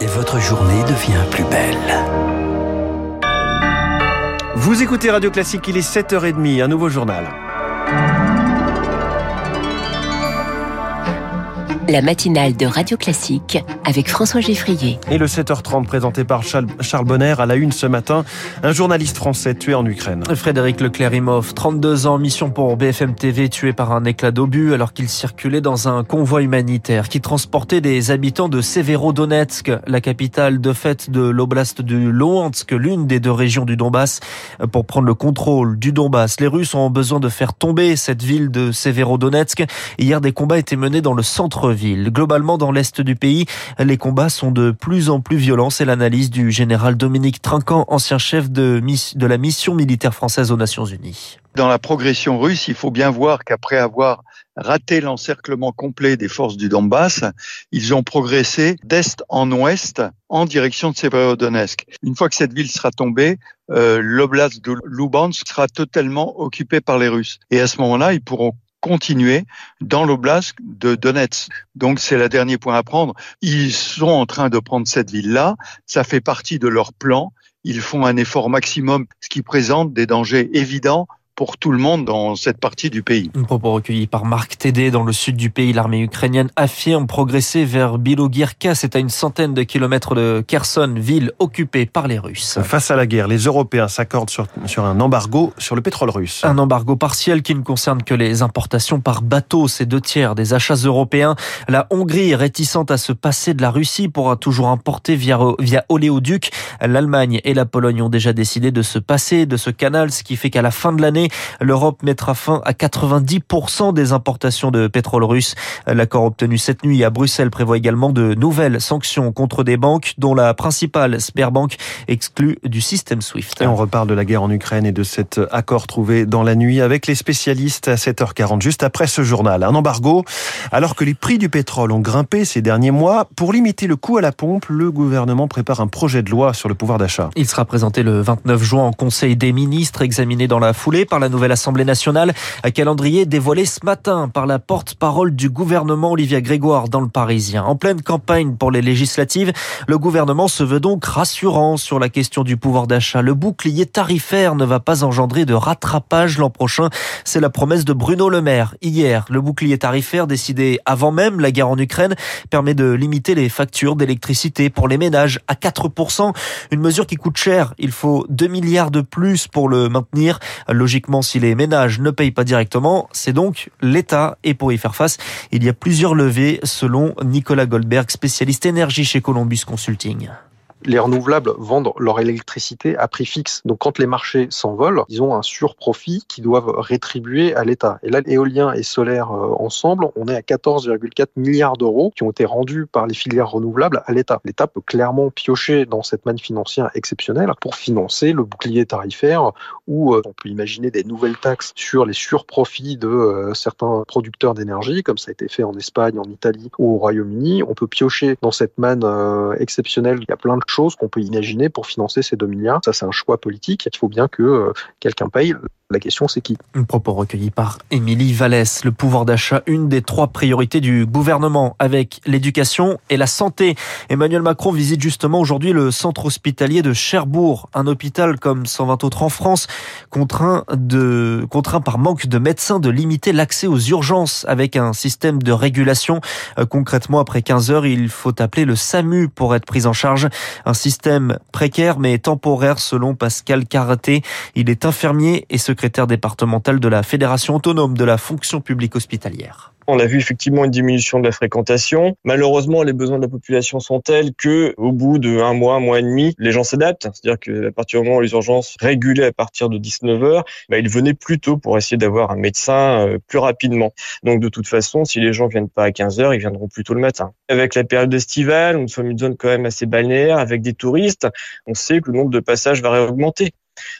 et votre journée devient plus belle. Vous écoutez Radio Classique, il est 7h30, un nouveau journal. La matinale de Radio Classique avec François Geffrier. Et le 7h30 présenté par Charles, Bonner à la une ce matin, un journaliste français tué en Ukraine. Frédéric Leclerc-Imhoff, 32 ans, mission pour BFM TV, tué par un éclat d'obus alors qu'il circulait dans un convoi humanitaire qui transportait des habitants de Severodonetsk, la capitale de fait de l'oblast du Luhansk, l'une des deux régions du Donbass, pour prendre le contrôle du Donbass. Les Russes ont besoin de faire tomber cette ville de Severodonetsk. Hier, des combats étaient menés dans le centre Globalement, dans l'est du pays, les combats sont de plus en plus violents. C'est l'analyse du général Dominique Trinquant, ancien chef de, la mission militaire française aux Nations Unies. Dans la progression russe, il faut bien voir qu'après avoir raté l'encerclement complet des forces du Donbass, ils ont progressé d'est en ouest en direction de Severodonetsk. Une fois que cette ville sera tombée, euh, l'oblast de Lubansk sera totalement occupé par les Russes. Et à ce moment-là, ils pourront continuer dans l'oblast de Donetsk. Donc c'est le dernier point à prendre. Ils sont en train de prendre cette ville-là. Ça fait partie de leur plan. Ils font un effort maximum, ce qui présente des dangers évidents pour tout le monde dans cette partie du pays. Un propos recueilli par Marc Tédé dans le sud du pays. L'armée ukrainienne affirme progresser vers Bilogirka. C'est à une centaine de kilomètres de Kherson, ville occupée par les Russes. Face à la guerre, les Européens s'accordent sur, sur un embargo sur le pétrole russe. Un embargo partiel qui ne concerne que les importations par bateau. C'est deux tiers des achats européens. La Hongrie, réticente à se passer de la Russie, pourra toujours importer via, via Oléoduc. L'Allemagne et la Pologne ont déjà décidé de se passer de ce canal, ce qui fait qu'à la fin de l'année, L'Europe mettra fin à 90% des importations de pétrole russe. L'accord obtenu cette nuit à Bruxelles prévoit également de nouvelles sanctions contre des banques, dont la principale Sberbank exclue du système SWIFT. Et on reparle de la guerre en Ukraine et de cet accord trouvé dans la nuit avec les spécialistes à 7h40, juste après ce journal. Un embargo, alors que les prix du pétrole ont grimpé ces derniers mois. Pour limiter le coût à la pompe, le gouvernement prépare un projet de loi sur le pouvoir d'achat. Il sera présenté le 29 juin en Conseil des ministres, examiné dans la foulée par la nouvelle Assemblée nationale. Un calendrier dévoilé ce matin par la porte-parole du gouvernement Olivia Grégoire dans le Parisien. En pleine campagne pour les législatives, le gouvernement se veut donc rassurant sur la question du pouvoir d'achat. Le bouclier tarifaire ne va pas engendrer de rattrapage l'an prochain. C'est la promesse de Bruno Le Maire. Hier, le bouclier tarifaire décidé avant même la guerre en Ukraine permet de limiter les factures d'électricité pour les ménages à 4%. Une mesure qui coûte cher. Il faut 2 milliards de plus pour le maintenir. Si les ménages ne payent pas directement, c'est donc l'État. Et pour y faire face, il y a plusieurs levées selon Nicolas Goldberg, spécialiste énergie chez Columbus Consulting les renouvelables vendent leur électricité à prix fixe. Donc quand les marchés s'envolent, ils ont un surprofit qu'ils doivent rétribuer à l'État. Et là, éolien et solaire euh, ensemble, on est à 14,4 milliards d'euros qui ont été rendus par les filières renouvelables à l'État. L'État peut clairement piocher dans cette manne financière exceptionnelle pour financer le bouclier tarifaire ou euh, on peut imaginer des nouvelles taxes sur les surprofits de euh, certains producteurs d'énergie, comme ça a été fait en Espagne, en Italie ou au Royaume-Uni. On peut piocher dans cette manne exceptionnelle. Il y a plein de choses qu'on peut imaginer pour financer ces 2 milliards. Ça, c'est un choix politique. Il faut bien que euh, quelqu'un paye. La question, c'est qui? Un propos recueilli par Émilie Vallès. Le pouvoir d'achat, une des trois priorités du gouvernement avec l'éducation et la santé. Emmanuel Macron visite justement aujourd'hui le centre hospitalier de Cherbourg, un hôpital comme 120 autres en France, contraint, de, contraint par manque de médecins de limiter l'accès aux urgences avec un système de régulation. Euh, concrètement, après 15 heures, il faut appeler le SAMU pour être pris en charge. Un système précaire mais temporaire selon Pascal Caraté. Il est infirmier et secrétaire départemental de la Fédération autonome de la fonction publique hospitalière. On a vu effectivement une diminution de la fréquentation. Malheureusement, les besoins de la population sont tels que, au bout de un mois, un mois et demi, les gens s'adaptent. C'est-à-dire qu'à partir du moment où les urgences régulaient à partir de 19 heures, bah, ils venaient plus tôt pour essayer d'avoir un médecin euh, plus rapidement. Donc, de toute façon, si les gens viennent pas à 15 heures, ils viendront plus tôt le matin. Avec la période estivale, nous sommes une zone quand même assez balnéaire avec des touristes. On sait que le nombre de passages va réaugmenter.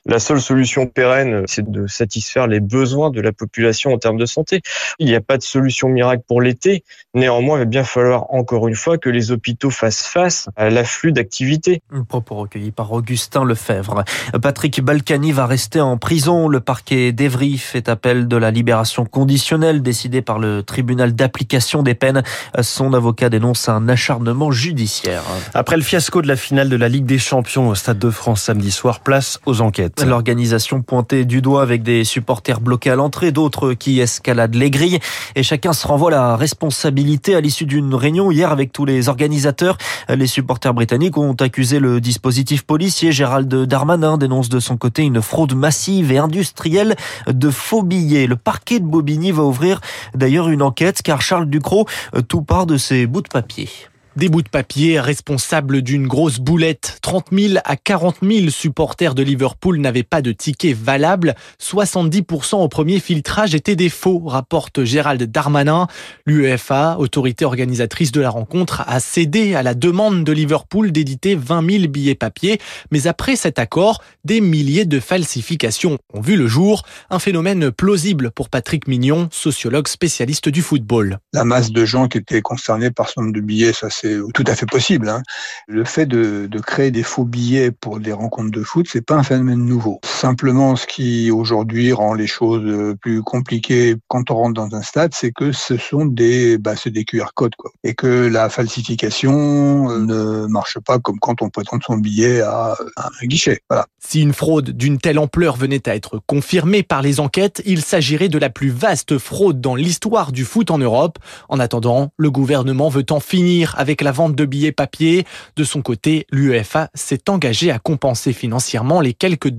La seule solution pérenne, c'est de satisfaire les besoins de la population en termes de santé. Il n'y a pas de solution miracle pour l'été. Néanmoins, il va bien falloir encore une fois que les hôpitaux fassent face à l'afflux d'activité. Propos recueillis par Augustin Lefebvre. Patrick Balkany va rester en prison. Le parquet d'Evry fait appel de la libération conditionnelle décidée par le tribunal d'application des peines. Son avocat dénonce un acharnement judiciaire. Après le fiasco de la finale de la Ligue des Champions au Stade de France samedi soir, place aux L'organisation pointée du doigt avec des supporters bloqués à l'entrée, d'autres qui escaladent les grilles et chacun se renvoie la responsabilité à l'issue d'une réunion hier avec tous les organisateurs. Les supporters britanniques ont accusé le dispositif policier. Gérald Darmanin dénonce de son côté une fraude massive et industrielle de faux billets. Le parquet de Bobigny va ouvrir d'ailleurs une enquête car Charles Ducrot, tout part de ses bouts de papier. Des bouts de papier responsables d'une grosse boulette. 30 000 à 40 000 supporters de Liverpool n'avaient pas de ticket valable. 70% au premier filtrage étaient des faux, rapporte Gérald Darmanin. L'UEFA, autorité organisatrice de la rencontre, a cédé à la demande de Liverpool d'éditer 20 000 billets papier. Mais après cet accord, des milliers de falsifications ont vu le jour. Un phénomène plausible pour Patrick Mignon, sociologue spécialiste du football. La masse de gens qui étaient concernés par ce nombre de billets, ça c'est tout à fait possible. Hein. Le fait de, créer des faux billets pour des rencontres de foot, c'est pas un phénomène nouveau. Simplement, ce qui aujourd'hui rend les choses plus compliquées quand on rentre dans un stade, c'est que ce sont des, bah, des QR codes, quoi, et que la falsification ne marche pas comme quand on présente son billet à, un guichet. Voilà. Si une fraude d'une telle ampleur venait à être confirmée par les enquêtes, il s'agirait de la plus vaste fraude dans l'histoire du foot en Europe. En attendant, le gouvernement veut en finir avec la vente de billets papier. De son côté, l'UEFA s'est engagé à compenser financièrement les quelques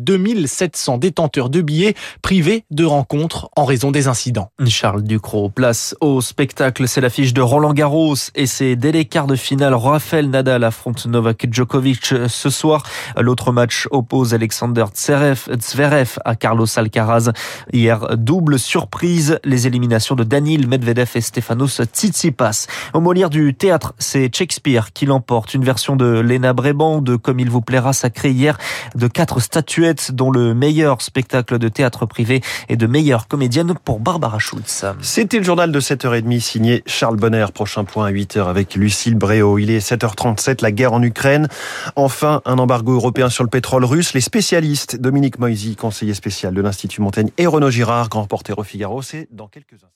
2700 détenteurs de billets privés de rencontres en raison des incidents. Charles Ducrot, place au spectacle. C'est l'affiche de Roland Garros et c'est dès les quarts de finale. Rafael Nadal affronte Novak Djokovic ce soir. L'autre match oppose Alexander Zverev à Carlos Alcaraz. Hier, double surprise, les éliminations de Danil Medvedev et Stefanos Tsitsipas. Au Molière du théâtre, c'est Shakespeare qui l'emporte. Une version de Lena Bréban de Comme il vous plaira, sacrée hier de quatre statuettes, dont le meilleur de théâtre privé et de meilleure comédienne pour Barbara Schulz. C'était le journal de 7h30 signé Charles Bonner. Prochain point à 8h avec Lucille Bréau. Il est 7h37, la guerre en Ukraine. Enfin, un embargo européen sur le pétrole russe. Les spécialistes, Dominique Moisy, conseiller spécial de l'Institut Montaigne, et Renaud Girard, grand reporter au Figaro, c'est dans quelques instants.